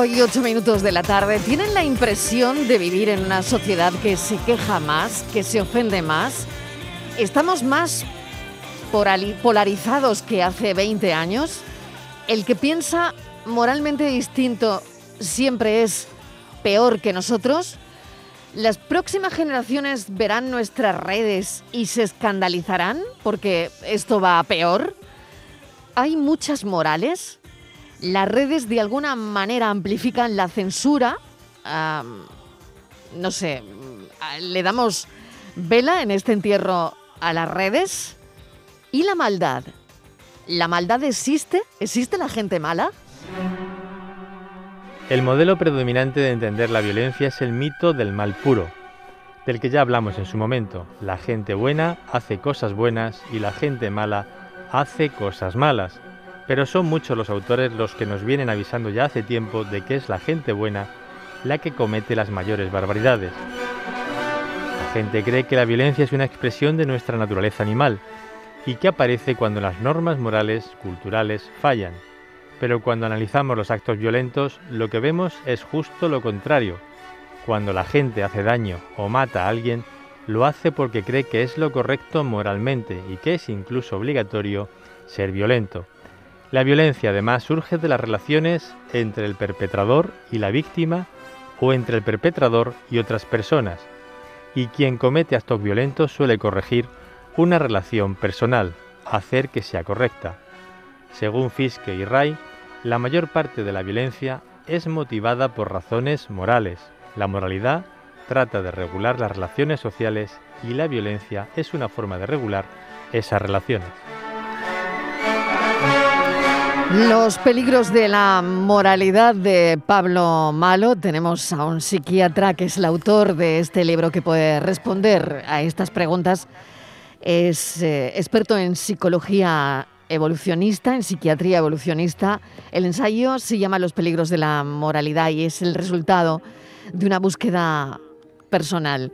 las 5 y 8 minutos de la tarde, ¿tienen la impresión de vivir en una sociedad que se queja más, que se ofende más? ¿Estamos más polarizados que hace 20 años? ¿El que piensa moralmente distinto siempre es peor que nosotros? ¿Las próximas generaciones verán nuestras redes y se escandalizarán porque esto va a peor? ¿Hay muchas morales? Las redes de alguna manera amplifican la censura. no sé, le damos vela en este entierro a las redes. ¿Y la maldad? ¿La maldad existe? ¿Existe la gente mala? El modelo predominante de entender la violencia es el mito del mal puro, del que ya hablamos en su momento. La gente buena hace cosas buenas y la gente mala hace cosas malas. Pero son muchos los autores los que nos vienen avisando ya hace tiempo de que es la gente buena la que comete las mayores barbaridades. La gente cree que la violencia es una expresión de nuestra naturaleza animal y que aparece cuando las normas morales, culturales, fallan. Pero cuando analizamos los actos violentos, lo que vemos es justo lo contrario. Cuando la gente hace daño o mata a alguien, lo hace porque cree que es lo correcto moralmente y que es incluso obligatorio ser violento. La violencia además surge de las relaciones entre el perpetrador y la víctima o entre el perpetrador y otras personas, y quien comete actos violentos suele corregir una relación personal, hacer que sea correcta. Según Fiske y Ray, la mayor parte de la violencia es motivada por razones morales. La moralidad trata de regular las relaciones sociales y la violencia es una forma de regular esas relaciones. Los peligros de la moralidad de Pablo Malo. Tenemos a un psiquiatra que es el autor de este libro que puede responder a estas preguntas. Es eh, experto en psicología evolucionista, en psiquiatría evolucionista. El ensayo se llama Los peligros de la moralidad y es el resultado de una búsqueda personal.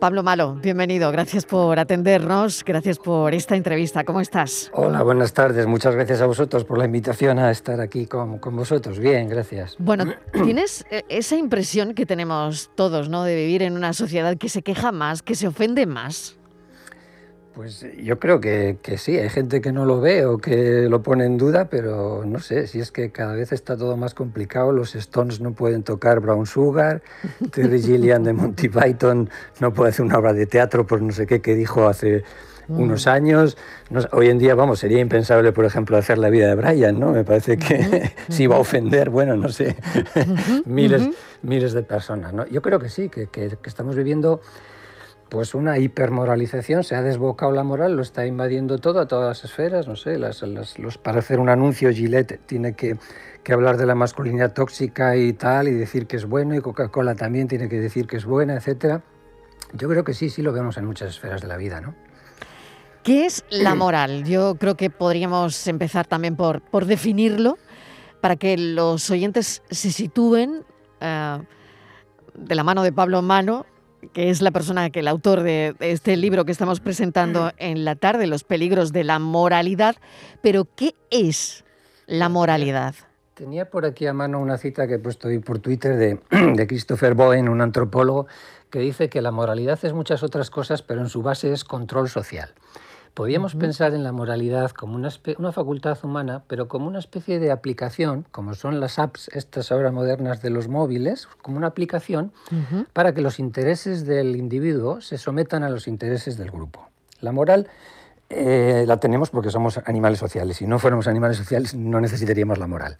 Pablo Malo, bienvenido. Gracias por atendernos. Gracias por esta entrevista. ¿Cómo estás? Hola, buenas tardes. Muchas gracias a vosotros por la invitación a estar aquí con, con vosotros. Bien, gracias. Bueno, tienes eh, esa impresión que tenemos todos, ¿no? De vivir en una sociedad que se queja más, que se ofende más. Pues yo creo que, sí, hay gente que no lo ve o que lo pone en duda, pero no sé, si es que cada vez está todo más complicado, los Stones no pueden tocar Brown Sugar, Terry Gilliam de Monty Python no puede hacer una obra de teatro por no sé qué que dijo hace unos mm. años. hoy en día, vamos, sería impensable, por ejemplo, hacer la vida de Brian, ¿no? Me parece que si va a ofender, bueno, no sé, miles, miles de personas, ¿no? Yo creo que sí, que, que estamos viviendo pues una hipermoralización, se ha desbocado la moral, lo está invadiendo todo a todas las esferas, no sé, las, los, para hacer un anuncio Gillette tiene que, hablar de la masculinidad tóxica y tal, y decir que es bueno, y Coca-Cola también tiene que decir que es buena, etc. Yo creo que sí, sí lo vemos en muchas esferas de la vida, ¿no? ¿Qué es la moral? Yo creo que podríamos empezar también por, por definirlo, para que los oyentes se sitúen eh, de la mano de Pablo Mano que es la persona que el autor de este libro que estamos presentando en la tarde, Los peligros de la moralidad. Pero, ¿qué es la moralidad? Tenía por aquí a mano una cita que he puesto hoy por Twitter de, de Christopher Bowen, un antropólogo, que dice que la moralidad es muchas otras cosas, pero en su base es control social. Podríamos pensar en la moralidad como una, una, facultad humana, pero como una especie de aplicación, como son las apps, estas ahora modernas de los móviles, como una aplicación para que los intereses del individuo se sometan a los intereses del grupo. La moral eh, la tenemos porque somos animales sociales. Si no fuéramos animales sociales, no necesitaríamos la moral.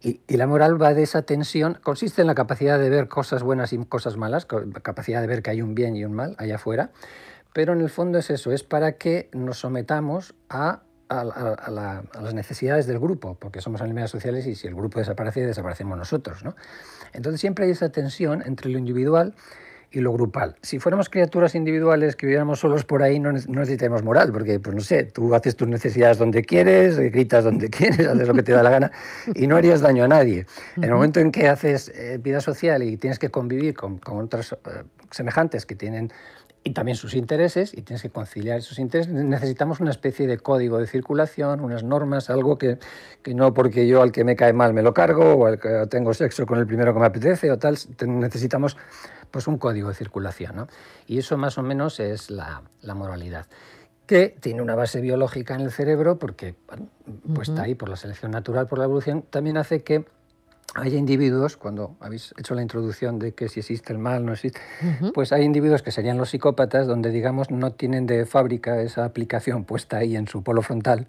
Y, y, la moral va de esa tensión, consiste en la capacidad de ver cosas buenas y cosas malas, capacidad de ver que hay un bien y un mal allá afuera, pero en el fondo es eso, es para que nos sometamos a, las necesidades del grupo, porque somos animales sociales y si el grupo desaparece, desaparecemos nosotros. ¿no? Entonces siempre hay esa tensión entre lo individual y lo grupal. Si fuéramos criaturas individuales que viviéramos solos por ahí, no, necesitamos moral, porque, pues no sé, tú haces tus necesidades donde quieres, gritas donde quieres, haces lo que te da la gana y no harías daño a nadie. En el momento en que haces eh, vida social y tienes que convivir con, con otros eh, semejantes que tienen y también sus intereses, y tienes que conciliar esos intereses, necesitamos una especie de código de circulación, unas normas, algo que, que no porque yo al que me cae mal me lo cargo, o al que tengo sexo con el primero que me apetece, o tal, necesitamos pues un código de circulación. ¿no? Y eso más o menos es la, la moralidad que tiene una base biológica en el cerebro, porque pues está ahí por la selección natural, por la evolución, también hace que hay individuos, cuando habéis hecho la introducción de que si existe el mal, no existe, pues hay individuos que serían los psicópatas, donde digamos no tienen de fábrica esa aplicación puesta ahí en su polo frontal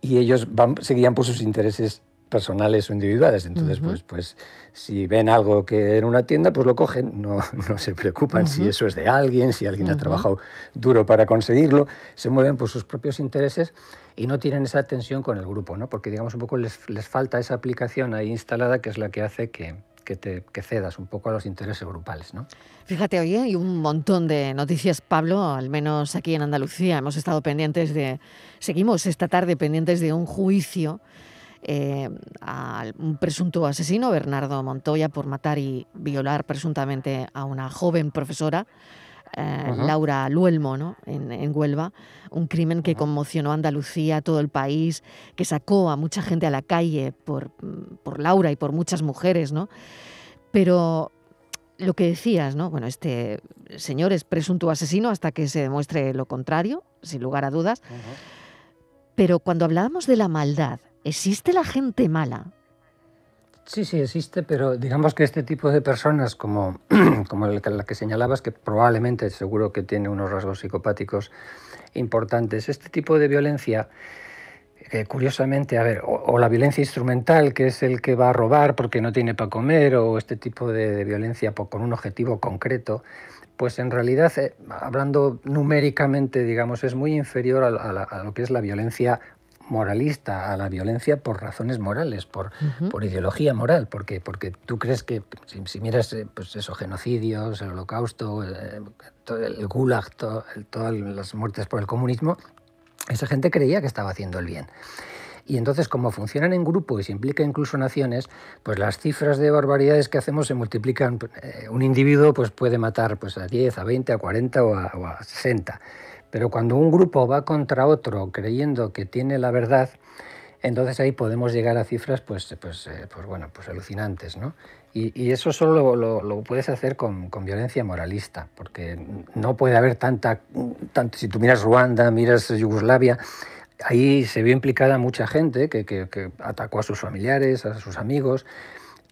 y ellos van, seguían por sus intereses personales o individuales. Entonces, pues, pues si ven algo que en una tienda, pues lo cogen, no, no se preocupan si eso es de alguien, si alguien ha trabajado duro para conseguirlo, se mueven por sus propios intereses y no tienen esa tensión con el grupo, ¿no? porque digamos un poco les, les falta esa aplicación ahí instalada que es la que hace que, que, te, que cedas un poco a los intereses grupales. ¿no? Fíjate, hoy hay un montón de noticias, Pablo, al menos aquí en Andalucía. Hemos estado pendientes de, seguimos esta tarde pendientes de un juicio eh, a un presunto asesino, Bernardo Montoya, por matar y violar presuntamente a una joven profesora. Eh, Laura Luelmo, ¿no? En, Huelva, un crimen que conmocionó a Andalucía, a todo el país, que sacó a mucha gente a la calle por, por Laura y por muchas mujeres, ¿no? Pero lo que decías, ¿no? Bueno, este señor es presunto asesino hasta que se demuestre lo contrario, sin lugar a dudas. Pero cuando hablábamos de la maldad, ¿Existe la gente mala? Sí, sí, existe, pero digamos que este tipo de personas, como, como la que señalabas, que probablemente seguro que tiene unos rasgos psicopáticos importantes, este tipo de violencia, que curiosamente, a ver, o, la violencia instrumental, que es el que va a robar porque no tiene para comer, o este tipo de, violencia con un objetivo concreto, pues en realidad, eh, hablando numéricamente, digamos, es muy inferior a, lo que es la violencia moralista a la violencia por razones morales, por, por ideología moral, porque, porque tú crees que si, miras eh, pues eso, genocidios, el holocausto, eh, el, gulag, todas las muertes por el comunismo, esa gente creía que estaba haciendo el bien. Y entonces, como funcionan en grupo y se implica incluso naciones, pues las cifras de barbaridades que hacemos se multiplican. Eh, un individuo pues, puede matar pues, a 10, a 20, a 40 o a, o a 60. Pero cuando un grupo va contra otro creyendo que tiene la verdad, entonces ahí podemos llegar a cifras pues, pues, eh, pues, bueno, pues alucinantes. ¿no? Y, eso solo lo, puedes hacer con, violencia moralista, porque no puede haber tanta, tanto, si tú miras Ruanda, miras Yugoslavia, ahí se vio implicada mucha gente que, que atacó a sus familiares, a sus amigos,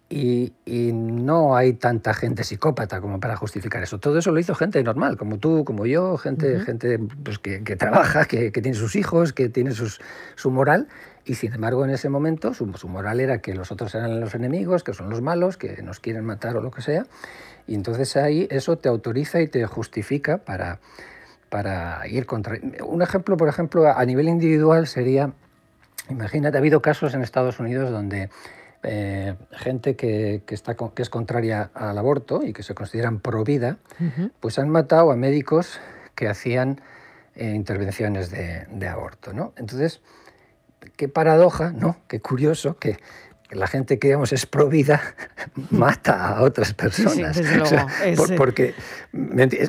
y, no hay tanta gente psicópata como para justificar eso. Todo eso lo hizo gente normal, como tú, como yo, gente, gente pues, que, trabaja, que, tiene sus hijos, que tiene sus, su moral. Y sin embargo, en ese momento, su, moral era que los otros eran los enemigos, que son los malos, que nos quieren matar o lo que sea. Y entonces ahí eso te autoriza y te justifica para, para ir contra. Un ejemplo, por ejemplo, a nivel individual sería. Imagínate, ha habido casos en Estados Unidos donde eh, gente que, está, que es contraria al aborto y que se consideran pro vida, pues han matado a médicos que hacían eh, intervenciones de, de, aborto. ¿no? Entonces, qué paradoja, ¿no? qué curioso que la gente que digamos es pro vida mata a otras personas. porque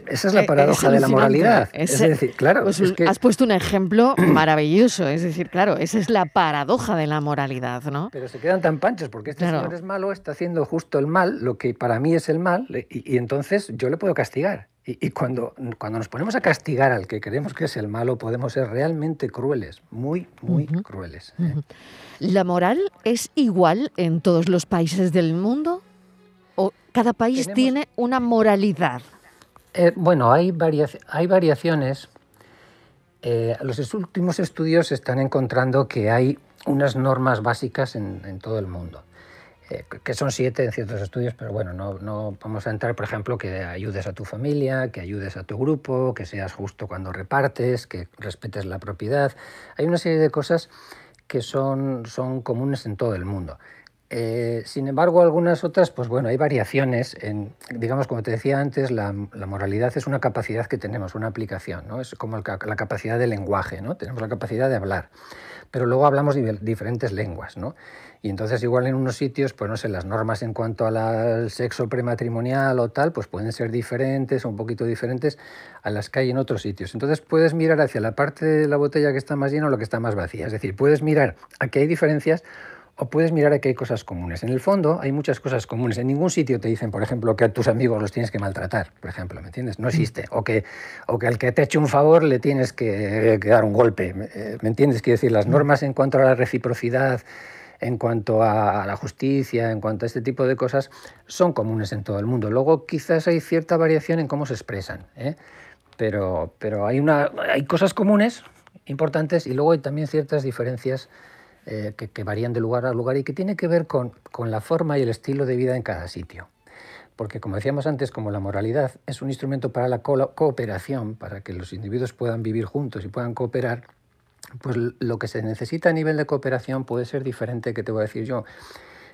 esa es la paradoja de la moralidad. Es, decir, claro, pues has puesto un ejemplo maravilloso. Es decir, claro, esa es la paradoja de la moralidad, ¿no? Pero se quedan tan panchos porque este señor es malo, está haciendo justo el mal, lo que para mí es el mal, y entonces yo le puedo castigar. Y, cuando, cuando nos ponemos a castigar al que creemos que es el malo, podemos ser realmente crueles, muy, muy crueles. ¿eh? ¿La moral es igual en todos los países del mundo? ¿O cada país tiene una moralidad? Eh, bueno, hay, hay variaciones. Eh, los últimos estudios están encontrando que hay unas normas básicas en, en todo el mundo. Eh, que son siete en ciertos estudios, pero bueno, no, no, vamos a entrar, por ejemplo, que ayudes a tu familia, que ayudes a tu grupo, que seas justo cuando repartes, que respetes la propiedad. Hay una serie de cosas que son, son comunes en todo el mundo. Eh, sin embargo, algunas otras, pues bueno, hay variaciones. En, digamos, como te decía antes, la, moralidad es una capacidad que tenemos, una aplicación, ¿no? Es como la capacidad de lenguaje, ¿no? Tenemos la capacidad de hablar, pero luego hablamos diferentes lenguas, ¿no? Y entonces igual en unos sitios, pues no sé, las normas en cuanto al sexo prematrimonial o tal, pues pueden ser diferentes o un poquito diferentes a las que hay en otros sitios. Entonces puedes mirar hacia la parte de la botella que está más llena o la que está más vacía. Es decir, puedes mirar a que hay diferencias o puedes mirar a que hay cosas comunes. En el fondo hay muchas cosas comunes. En ningún sitio te dicen, por ejemplo, que a tus amigos los tienes que maltratar, por ejemplo, ¿me entiendes? No existe. O que, o que al que te ha hecho un favor le tienes que, que dar un golpe, ¿me entiendes? Quiero decir, las normas en cuanto a la reciprocidad, en cuanto a la justicia, en cuanto a este tipo de cosas, son comunes en todo el mundo. Luego quizás hay cierta variación en cómo se expresan, ¿eh? pero, pero hay, una, hay cosas comunes importantes y luego hay también ciertas diferencias eh, que, varían de lugar a lugar y que tienen que ver con, con la forma y el estilo de vida en cada sitio. Porque como decíamos antes, como la moralidad es un instrumento para la cooperación, para que los individuos puedan vivir juntos y puedan cooperar, pues lo que se necesita a nivel de cooperación puede ser diferente que te voy a decir yo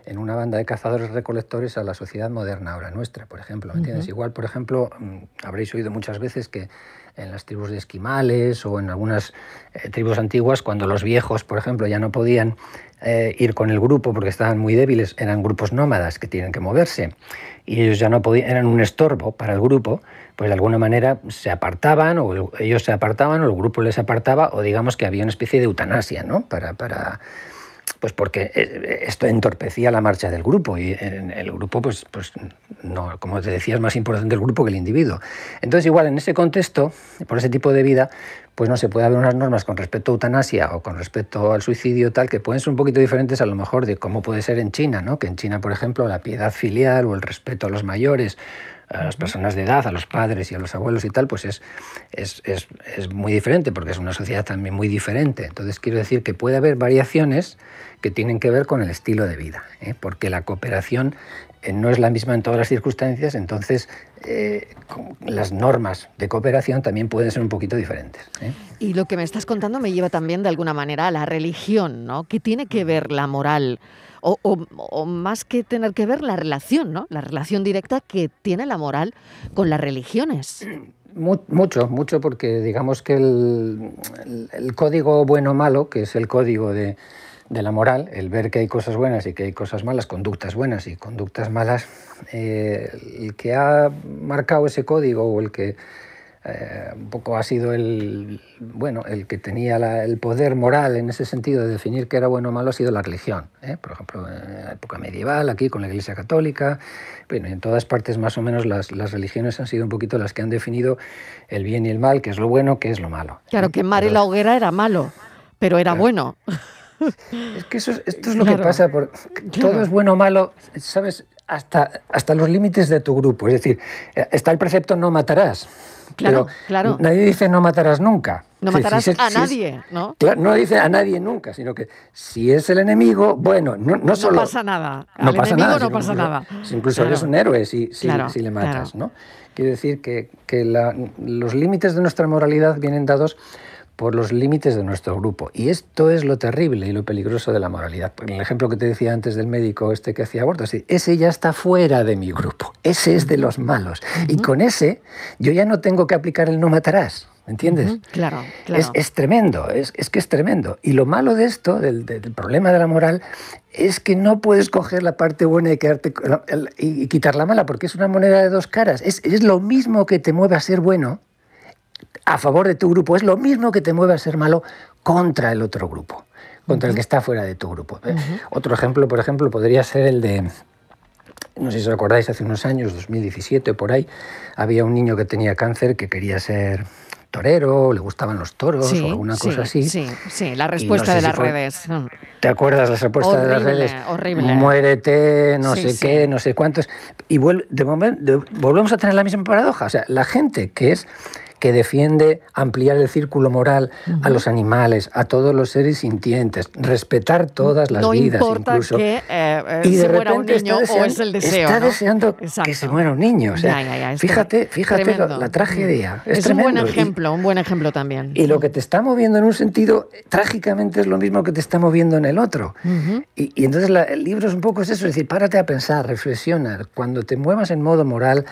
en una banda de cazadores recolectores a la sociedad moderna ahora nuestra, por ejemplo. ¿me entiendes? Igual, por ejemplo, mm, habréis oído muchas veces que en las tribus de esquimales o en algunas eh, tribus antiguas, cuando los viejos, por ejemplo, ya no podían eh, ir con el grupo porque estaban muy débiles, eran grupos nómadas que tienen que moverse y ellos ya no podían, eran un estorbo para el grupo, pues de alguna manera se apartaban o ellos se apartaban o el grupo les apartaba o digamos que había una especie de eutanasia, ¿no? Para, para, pues porque eh, esto entorpecía la marcha del grupo y en el grupo, pues, pues no, como te decía, es más importante el grupo que el individuo. Entonces, igual en ese contexto, por ese tipo de vida, pues no se puede haber unas normas con respecto a eutanasia o con respecto al suicidio tal que pueden ser un poquito diferentes a lo mejor de cómo puede ser en China, ¿no? Que en China, por ejemplo, la piedad filial o el respeto a los mayores a las personas de edad, a los padres y a los abuelos y tal, pues es, es, es, es, muy diferente, porque es una sociedad también muy diferente. Entonces quiero decir que puede haber variaciones que tienen que ver con el estilo de vida, ¿eh? porque la cooperación eh, no es la misma en todas las circunstancias, entonces eh, las normas de cooperación también pueden ser un poquito diferentes. Y lo que me estás contando me lleva también de alguna manera a la religión, ¿no? ¿Qué tiene que ver la moral? O, más que tener que ver la relación, ¿no? La relación directa que tiene la moral con las religiones. Mucho, mucho, porque digamos que el, código bueno-malo, que es el código de, la moral, el ver que hay cosas buenas y que hay cosas malas, conductas buenas y conductas malas, eh, el que ha marcado ese código o el que eh, un poco ha sido el, bueno, el que tenía el poder moral en ese sentido de definir qué era bueno o malo ha sido la religión. ¿eh? Por ejemplo, en la época medieval, aquí con la Iglesia Católica, bueno, en todas partes más o menos las, las, religiones han sido un poquito las que han definido el bien y el mal, qué es lo bueno, qué es lo malo. Claro, que Mar la hoguera era malo, pero era bueno. Es que eso, esto es lo que pasa, porque todo es bueno o malo, ¿sabes? Hasta, hasta los límites de tu grupo. Es decir, está el precepto no matarás. Claro, claro. Nadie dice no matarás nunca. No matarás a nadie, ¿no? no dice a nadie nunca, sino que si es el enemigo, bueno, no, no solo. No pasa nada. no pasa nada. No pasa nada. Incluso eres un héroe si, si, le matas, ¿no? Quiero decir que, que los límites de nuestra moralidad vienen dados por los límites de nuestro grupo. Y esto es lo terrible y lo peligroso de la moralidad. El ejemplo que te decía antes del médico este que hacía abortos, ese ya está fuera de mi grupo, ese es de los malos. Y con ese yo ya no tengo que aplicar el no matarás. ¿Me entiendes? Claro, claro. Es, tremendo, es, que es tremendo. Y lo malo de esto, del, problema de la moral, es que no puedes coger la parte buena y, quedarte, y, quitar la mala, porque es una moneda de dos caras. Es, es lo mismo que te mueve a ser bueno, a favor de tu grupo es lo mismo que te mueve a ser malo contra el otro grupo, contra el que está fuera de tu grupo. Otro ejemplo, por ejemplo, podría ser el de, no sé si os acordáis, hace unos años, 2017 por ahí, había un niño que tenía cáncer que quería ser torero, le gustaban los toros o alguna cosa así. Sí, sí, la respuesta de las redes. ¿Te acuerdas la respuesta de las redes? Horrible. Muérete, no sé qué, no sé cuántos. Y de momento, volvemos a tener la misma paradoja. O sea, la gente que es que defiende ampliar el círculo moral a los animales, a todos los seres sintientes, respetar todas las vidas, incluso. Que, eh, y de se muera un niño o es el deseo. Está deseando que se muera un niño. O sea, fíjate, fíjate la, tragedia. Es, es un buen ejemplo, un buen ejemplo también. Y lo que te está moviendo en un sentido, trágicamente es lo mismo que te está moviendo en el otro. y, entonces el libro es un poco eso, es decir, párate a pensar, reflexiona. Cuando te muevas en modo moral,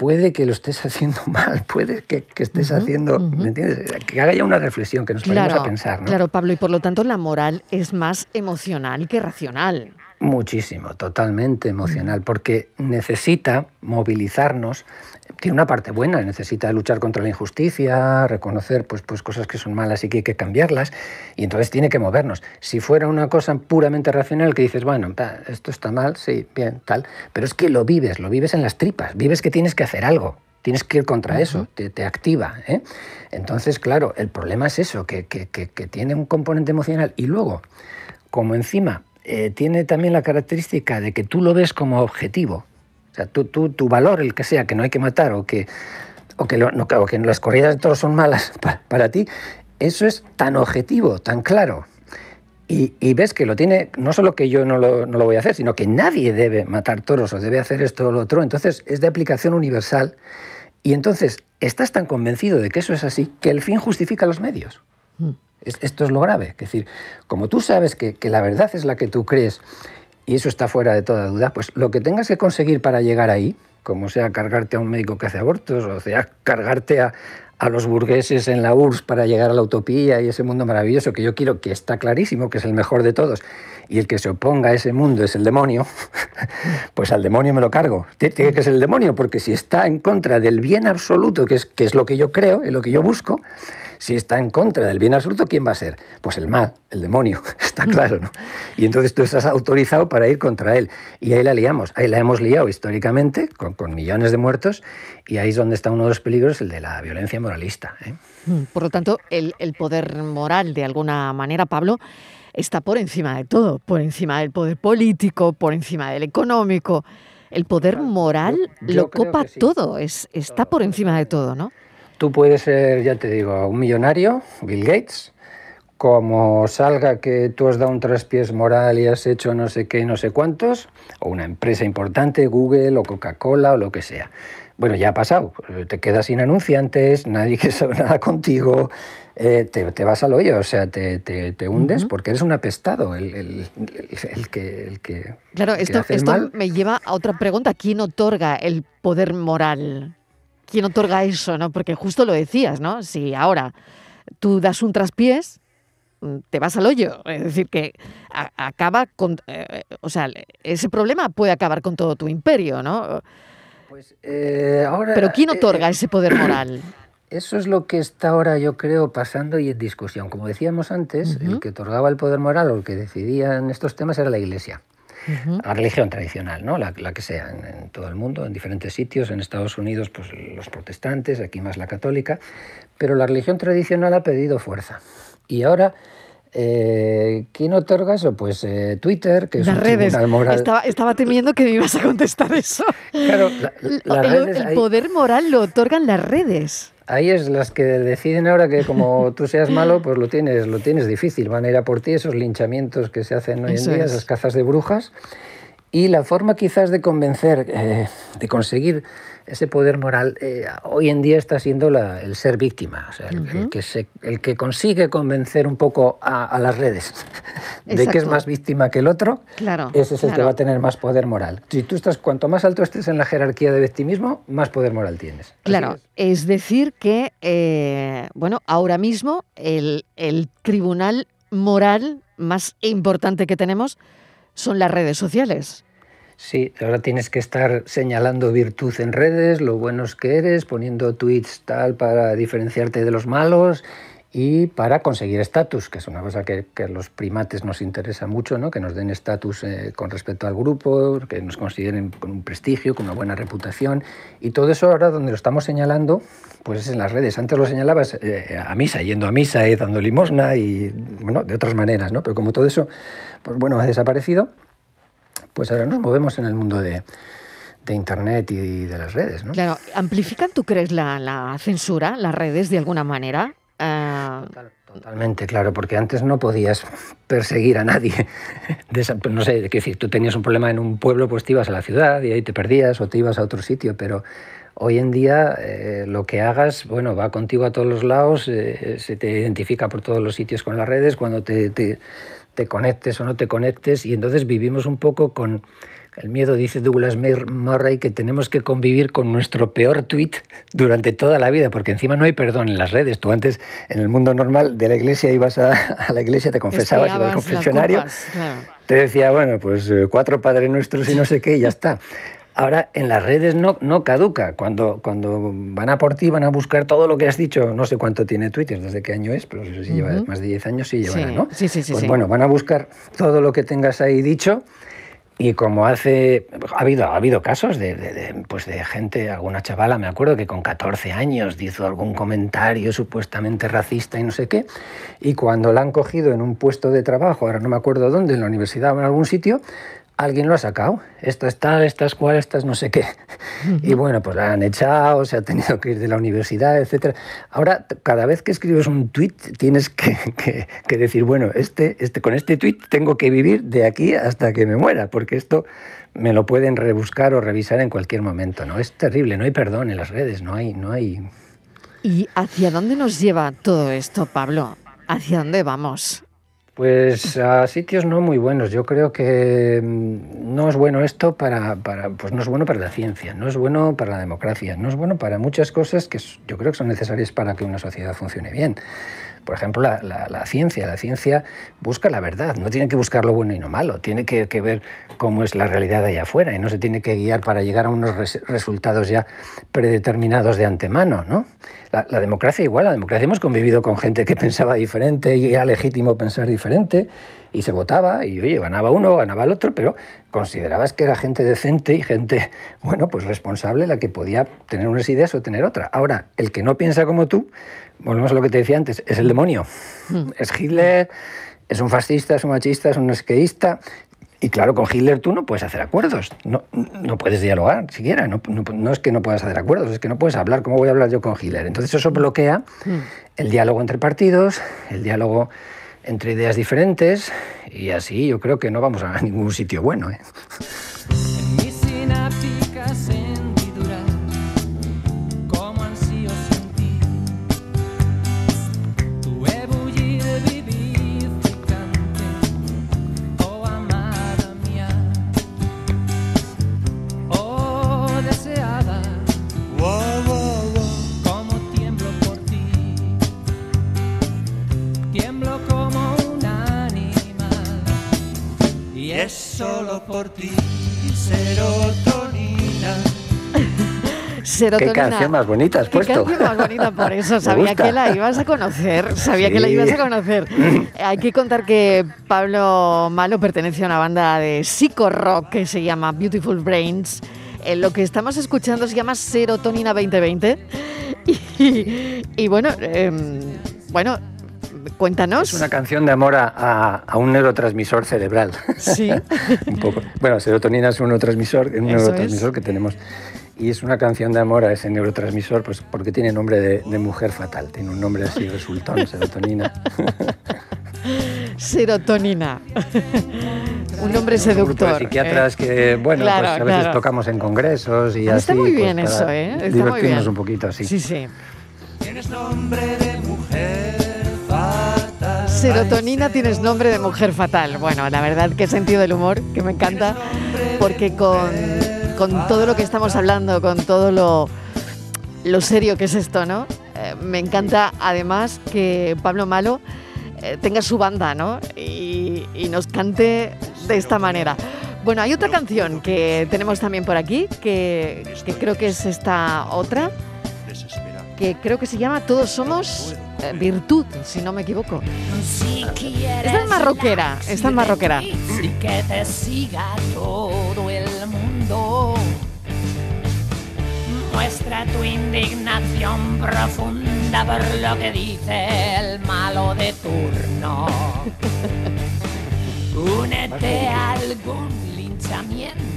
puede que lo estés haciendo mal, puede que, estés haciendo, ¿me entiendes? Que haga ya una reflexión, que nos claro, a pensar. ¿no? Claro, Pablo, y por lo tanto la moral es más emocional que racional. Muchísimo, totalmente emocional, porque necesita movilizarnos tiene una parte buena, necesita luchar contra la injusticia, reconocer pues, pues cosas que son malas y que hay que cambiarlas, y entonces tiene que movernos. Si fuera una cosa puramente racional que dices, bueno, esto está mal, sí, bien, tal, pero es que lo vives, lo vives en las tripas, vives que tienes que hacer algo, tienes que ir contra eso, te, activa. ¿eh? Entonces, claro, el problema es eso, que, tiene un componente emocional y luego, como encima eh, tiene también la característica de que tú lo ves como objetivo, o sea, tú, tu valor, el que sea, que no hay que matar o que, o que, no, que las corridas de toros son malas para, ti, eso es tan objetivo, tan claro. Y, ves que lo tiene, no solo que yo no lo, no lo, voy a hacer, sino que nadie debe matar toros o debe hacer esto o lo otro. Entonces es de aplicación universal. Y entonces estás tan convencido de que eso es así que el fin justifica los medios. Mm. esto es lo grave. Es decir, como tú sabes que, que la verdad es la que tú crees y eso está fuera de toda duda, pues lo que tengas que conseguir para llegar ahí, como sea cargarte a un médico que hace abortos, o sea cargarte a, los burgueses en la URSS para llegar a la utopía y ese mundo maravilloso que yo quiero, que está clarísimo, que es el mejor de todos, y el que se oponga a ese mundo es el demonio, pues al demonio me lo cargo. Tiene que ser el demonio, porque si está en contra del bien absoluto, que es, que es lo que yo creo, y lo que yo busco, si está en contra del bien absoluto, ¿quién va a ser? Pues el mal, el demonio, está claro, ¿no? Y entonces tú estás autorizado para ir contra él. Y ahí la liamos, ahí la hemos liado históricamente, con, millones de muertos, y ahí es donde está uno de los peligros, el de la violencia moralista. ¿eh? Mm, por lo tanto, el, poder moral, de alguna manera, Pablo, está por encima de todo, por encima del poder político, por encima del económico. El poder moral lo copa todo, es, está por encima de todo, ¿no? Tú puedes ser, ya te digo, un millonario, Bill Gates, como salga que tú has dado un traspiés moral y has hecho no sé qué, no sé cuántos, o una empresa importante, Google o Coca-Cola o lo que sea. Bueno, ya ha pasado, te quedas sin anunciantes, nadie quiere saber nada contigo, eh, te, vas al hoyo, o sea, te, te, hundes porque eres un apestado, el, el, el, que, el que... Claro, esto, esto me lleva a otra pregunta, ¿quién otorga el poder moral? Quién otorga eso, ¿no? Porque justo lo decías, ¿no? Si ahora tú das un traspiés, mm, te vas al hoyo. Es decir, que acaba con. Eh, o sea, ese problema puede acabar con todo tu imperio, ¿no? Pues eh, ahora. Pero ¿quién eh, otorga ese poder moral? Eso es lo que está ahora, yo creo, pasando y en discusión. Como decíamos antes, el que otorgaba el poder moral o el que decidía en estos temas era la Iglesia la religión tradicional, ¿no? la, que sea en, todo el mundo, en diferentes sitios, en Estados Unidos pues los protestantes, aquí más la católica, pero la religión tradicional ha pedido fuerza. Y ahora... Eh, ¿Quién otorga eso? Pues eh, Twitter, que es Las redes. Moral. Estaba, temiendo que me ibas a contestar eso. Claro, el poder moral lo otorgan las redes ahí es las que deciden ahora que como tú seas malo, pues lo tienes, lo tienes difícil. Van a ir a por ti esos linchamientos que se hacen hoy en día, esas cazas de brujas. Y la forma quizás de convencer, eh, de conseguir ese poder moral, eh, hoy en día está siendo el ser víctima, o sea, el, que el, que consigue convencer un poco a, las redes de que es más víctima que el otro, claro, ese es el que va a tener más poder moral. Si tú estás, cuanto más alto estés en la jerarquía de victimismo, más poder moral tienes. Claro, es. decir que, eh, bueno, ahora mismo el, el tribunal moral más importante que tenemos son las redes sociales. Sí, ahora tienes que estar señalando virtud en redes, lo buenos que eres, poniendo tweets tal para diferenciarte de los malos y para conseguir estatus, que es una cosa que, a los primates nos interesa mucho, ¿no? que nos den estatus eh, con respecto al grupo, que nos consideren con un prestigio, con una buena reputación. Y todo eso ahora donde lo estamos señalando, pues es en las redes. Antes lo señalabas eh, a misa, yendo a misa y dando limosna y, bueno, de otras maneras, ¿no? Pero como todo eso, pues bueno, ha desaparecido, pues ahora nos movemos en el mundo de, de Internet y de las redes. ¿no? Claro, ¿amplifican, tú crees, la, la censura, las redes, de alguna manera? Uh... Totalmente, claro, porque antes no podías perseguir a nadie. no sé, qué decir, tú tenías un problema en un pueblo, pues te ibas a la ciudad y ahí te perdías o te ibas a otro sitio, pero hoy en día eh, lo que hagas, bueno, va contigo a todos los lados, eh, se te identifica por todos los sitios con las redes, cuando te, te, te conectes o no te conectes, y entonces vivimos un poco con el miedo, dice Douglas Murray, que tenemos que convivir con nuestro peor tweet durante toda la vida, porque encima no hay perdón en las redes. Tú antes, en el mundo normal de la iglesia, ibas a, la iglesia, te confesabas, ibas al confesionario, te decía, bueno, pues eh, cuatro padres nuestros y no sé qué, y ya está. Ahora en las redes no, no caduca. Cuando, cuando van a por ti, van a buscar todo lo que has dicho. No sé cuánto tiene Twitter, desde qué año es, pero si lleva más de 10 años, sí llevará, ¿no? Sí, sí, sí. Pues bueno, van a buscar todo lo que tengas ahí dicho y como hace, ha habido, ha habido casos de, pues de gente, alguna chavala, me acuerdo que con 14 años hizo algún comentario supuestamente racista y no sé qué, y cuando la han cogido en un puesto de trabajo, ahora no me acuerdo dónde, en la universidad o en algún sitio, alguien lo ha sacado. Esto es tal, esta es cual, esta es no sé qué. Y bueno, pues la han echado, se ha tenido que ir de la universidad, etc. Ahora, cada vez que escribes un tuit, tienes que, que, decir, bueno, este, este, con este tuit tengo que vivir de aquí hasta que me muera, porque esto me lo pueden rebuscar o revisar en cualquier momento. ¿no? Es terrible, no hay perdón en las redes, no hay, no hay. ¿Y hacia dónde nos lleva todo esto, Pablo? ¿Hacia dónde vamos? Pues a sitios no muy buenos. Yo creo que mm, no es bueno esto para, pues no es bueno para la ciencia, no es bueno para la democracia, no es bueno para muchas cosas que yo creo que son necesarias para que una sociedad funcione bien. Por ejemplo, la, ciencia. La ciencia busca la verdad, no tiene que buscar lo bueno y lo malo, tiene que, que ver cómo es la realidad allá afuera y no se tiene que guiar para llegar a unos resultados ya predeterminados de antemano. ¿no? La, democracia igual, la democracia hemos convivido con gente que pensaba diferente y era legítimo pensar diferente y se votaba y oye, ganaba uno, ganaba el otro, pero considerabas que era gente decente y gente, bueno, pues responsable la que podía tener unas ideas o tener otra. Ahora, el que no piensa como tú, volvemos a lo que te decía antes, es el demonio. Hmm. Es Hitler, es un fascista, es un machista, es un esqueísta. Y claro, con Hitler tú no puedes hacer acuerdos, no, no puedes dialogar siquiera, no, no, es que no puedas hacer acuerdos, es que no puedes hablar, ¿cómo voy a hablar yo con Hitler? Entonces eso bloquea hmm. el diálogo entre partidos, el diálogo entre ideas diferentes y así yo creo que no vamos a ningún sitio bueno. ¿eh? Por ti, serotonina. Qué canción más bonita has puesto. Qué canción más bonita, por eso sabía que la ibas a conocer, sabía que la ibas a conocer. Hay que contar que Pablo Malo pertenece a una banda de psico-rock que se llama Beautiful Brains. Eh, lo que estamos escuchando se llama Serotonina 2020. Y, bueno, em, bueno, Cuéntanos. Es una canción de amor a, un neurotransmisor cerebral. Sí. un poco. Bueno, serotonina es un neurotransmisor, un neurotransmisor que tenemos. Y es una canción de amor a ese neurotransmisor, pues porque tiene nombre de, mujer fatal. Tiene un nombre así, resultón, serotonina. serotonina. un nombre seductor. psiquiatras que, bueno, pues a veces tocamos en congresos y así. Está muy pues bien eso, ¿eh? Está divertirnos un poquito así. Sí, sí. Tienes nombre de mujer Serotonina tienes nombre de mujer fatal. Bueno, la verdad que sentido del humor, que me encanta, porque con, con todo lo que estamos hablando, con todo lo, lo serio que es esto, ¿no? Eh, me encanta además que Pablo Malo eh, tenga su banda, ¿no? Y, y, nos cante de esta manera. Bueno, hay otra canción que tenemos también por aquí, que, que creo que es esta otra, que creo que se llama Todos Somos eh, virtud, si no me equivoco. Esta es marroquera, esta es marroquera. Y que te siga todo el mundo. Muestra tu indignación profunda por lo que dice el malo de turno. Únete a algún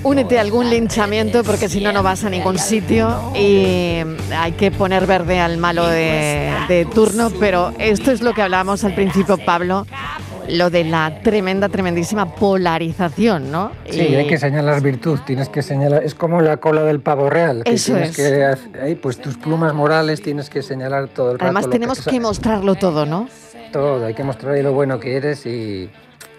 Únete a algún linchamiento porque si no, no vas a ningún sitio y hay que poner verde al malo de, de turno. Pero esto es lo que hablábamos al principio, Pablo lo de la tremenda, tremendísima polarización, ¿no? Sí, hay que señalar virtud, tienes que señalar, es como la cola del pavo real. Que Eso tienes es. Que, pues tus plumas morales tienes que señalar todo el rato. Además tenemos que, que mostrarlo todo, ¿no? Todo, hay que mostrar ahí lo bueno que eres y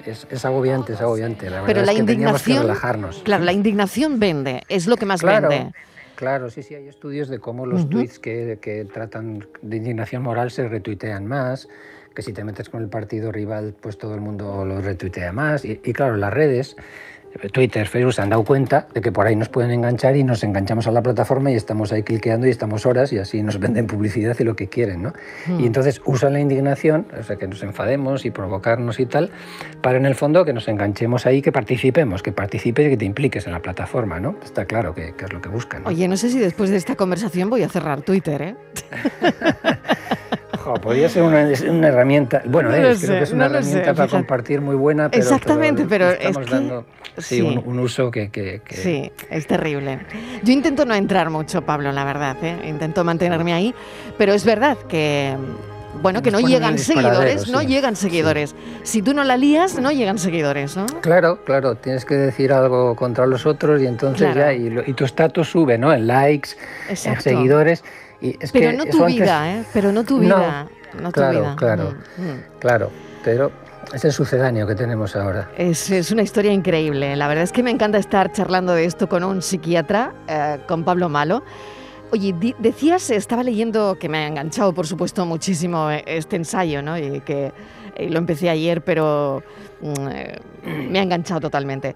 es, es agobiante, es agobiante. La Pero verdad la es que teníamos que indignación, relajarnos. claro, la indignación vende, es lo que más Claro, vende. Claro, sí, sí, hay estudios de cómo los Ujú. tweets que, que tratan de indignación moral se retuitean más, que si te metes con el partido rival, pues todo el mundo lo retuitea más. Y, y claro, las redes, Twitter, Facebook, se han dado cuenta de que por ahí nos pueden enganchar y nos enganchamos a la plataforma y estamos ahí cliqueando y estamos horas y así nos venden publicidad y lo que quieren, ¿no? Hmm. Y entonces usan la indignación, o sea, que nos enfademos y provocarnos y tal, para en el fondo que nos enganchemos ahí, que participemos, que participes y que te impliques en la plataforma, ¿no? Está claro que, que es lo que buscan. ¿no? Oye, no sé si después de esta conversación voy a cerrar Twitter, ¿eh? Jo, podría ser una, herramienta, bueno, No es, sé, creo que es no una sé, herramienta para fíjate. compartir muy buena, pero, Exactamente, pero es estamos que- dando sí, sí. Un, un uso que, que- que- Sí, es terrible. Yo intento no entrar mucho, Pablo, la verdad, ¿eh? Intento mantenerme ahí, pero es verdad que... Bueno, que no llegan seguidores, no sí. llegan seguidores. Si tú no la lías, no llegan seguidores, ¿no? Claro, claro, tienes que decir algo contra los otros y entonces Claro. ya, y, lo- y tu estatus sube, ¿no? En likes, en seguidores. Y es Pero que no tu antes- vida, ¿eh? Pero no tu No, vida. No, tu claro, vida. claro. Mm, mm. Claro, pero es el sucedáneo que tenemos ahora. Es, es una historia increíble. La verdad es que me encanta estar charlando de esto con un psiquiatra, eh, con Pablo Malo. Oye, decías, estaba leyendo, que me ha enganchado, por supuesto, muchísimo eh, este ensayo, ¿no? Y que eh, lo empecé ayer, pero mm, eh, me ha enganchado totalmente.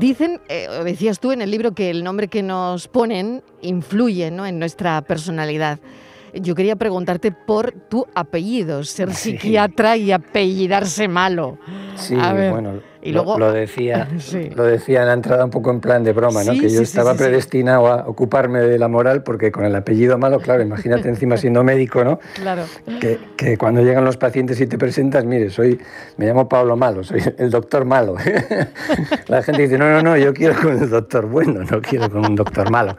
Dicen, eh, o decías tú en el libro, que el nombre que nos ponen influye ¿no? en nuestra personalidad. Yo quería preguntarte por tu apellido, ser Sí. psiquiatra y apellidarse malo. Sí, A ver, bueno, y lo- luego- lo, decía, Sí. lo decía en la entrada un poco en plan de broma, ¿no? Sí, que yo sí, estaba predestinado a ocuparme de la moral porque con el apellido malo, claro, imagínate encima siendo médico, ¿no? Claro. Que, que cuando llegan los pacientes y te presentas, mire, soy, me llamo Pablo Malo, soy el doctor malo. la gente dice, no, no, no, yo quiero con el doctor bueno, no quiero con un doctor malo.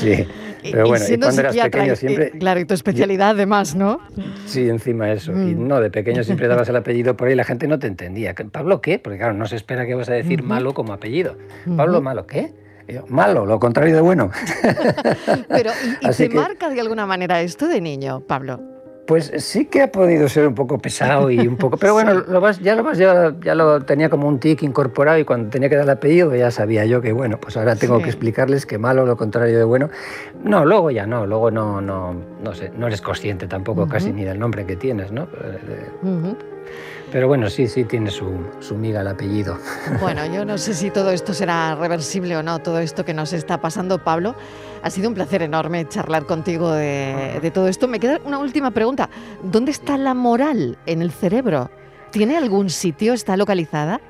Sí. Pero bueno, y siendo cuando eras psiquiatra, pequeño siempre... y- claro, y tu especialidad además, ¿no? Sí, encima eso. Y Mm. no, de pequeño siempre dabas el apellido por ahí y la gente no te entendía. ¿Qué- ¿Pablo qué? Porque claro, no se espera que vas a decir malo como apellido. Pablo malo, ¿qué? Yo, malo, lo contrario de bueno. Pero, ¿y, te que- marca de alguna manera esto de niño, Pablo? Pues sí que ha podido ser un poco pesado y un poco... Pero bueno, lo vas, ya, lo vas, ya, ya lo tenía como un tic incorporado y cuando tenía que dar el apellido ya sabía yo que, bueno, pues ahora tengo Sí. que explicarles que malo, lo contrario de bueno. No, luego ya no, luego no, no, no sé, no eres consciente tampoco casi ni del nombre que tienes, ¿no? Eh. Pero bueno, sí, sí tiene su, su miga el apellido. Bueno, yo no sé si todo esto será reversible o no, todo esto que nos está pasando, Pablo. Ha sido un placer enorme charlar contigo de, de todo esto. Me queda una última pregunta. ¿Dónde está la moral en el cerebro? ¿Tiene algún sitio? ¿Está localizada?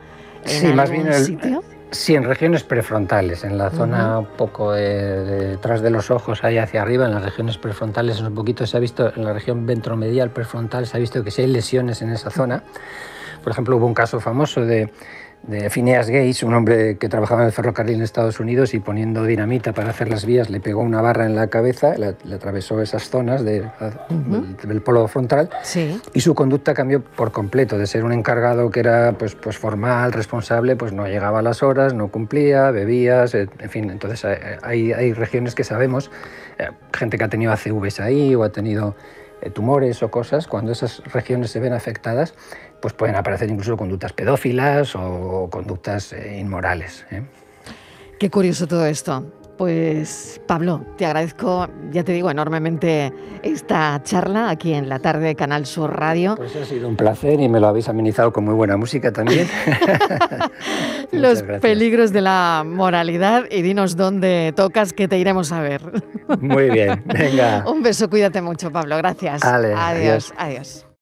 ¿En Sí, más bien el- sitio? Sí, en regiones prefrontales, en la zona un poco de- de- detrás de los ojos, ahí hacia arriba, en las regiones prefrontales, un poquito se ha visto, en la región ventromedial prefrontal, se ha visto que si hay lesiones en esa zona. Por ejemplo, hubo un caso famoso de, de Phineas Gates, un hombre que trabajaba en el ferrocarril en Estados Unidos y poniendo dinamita para hacer las vías, le pegó una barra en la cabeza, le, le atravesó esas zonas de- del- del polo frontal Sí. y su conducta cambió por completo, de ser un encargado que era pues, pues formal, responsable, pues no llegaba a las horas, no cumplía, bebía, se- en fin, entonces eh, hay, hay regiones que sabemos, eh, gente que ha tenido ACVs ahí o ha tenido eh, tumores o cosas, cuando esas regiones se ven afectadas, pues pueden aparecer incluso conductas pedófilas o conductas eh, inmorales. ¿eh? Qué curioso todo esto. Pues Pablo, te agradezco, ya te digo, enormemente esta charla aquí en la tarde de Canal Sur Radio. Pues ha sido un placer y me lo habéis amenizado con muy buena música también. Los peligros de la moralidad y dinos dónde tocas que te iremos a ver. Muy bien, venga. Un beso, cuídate mucho, Pablo. Gracias. Ale, adiós. adiós.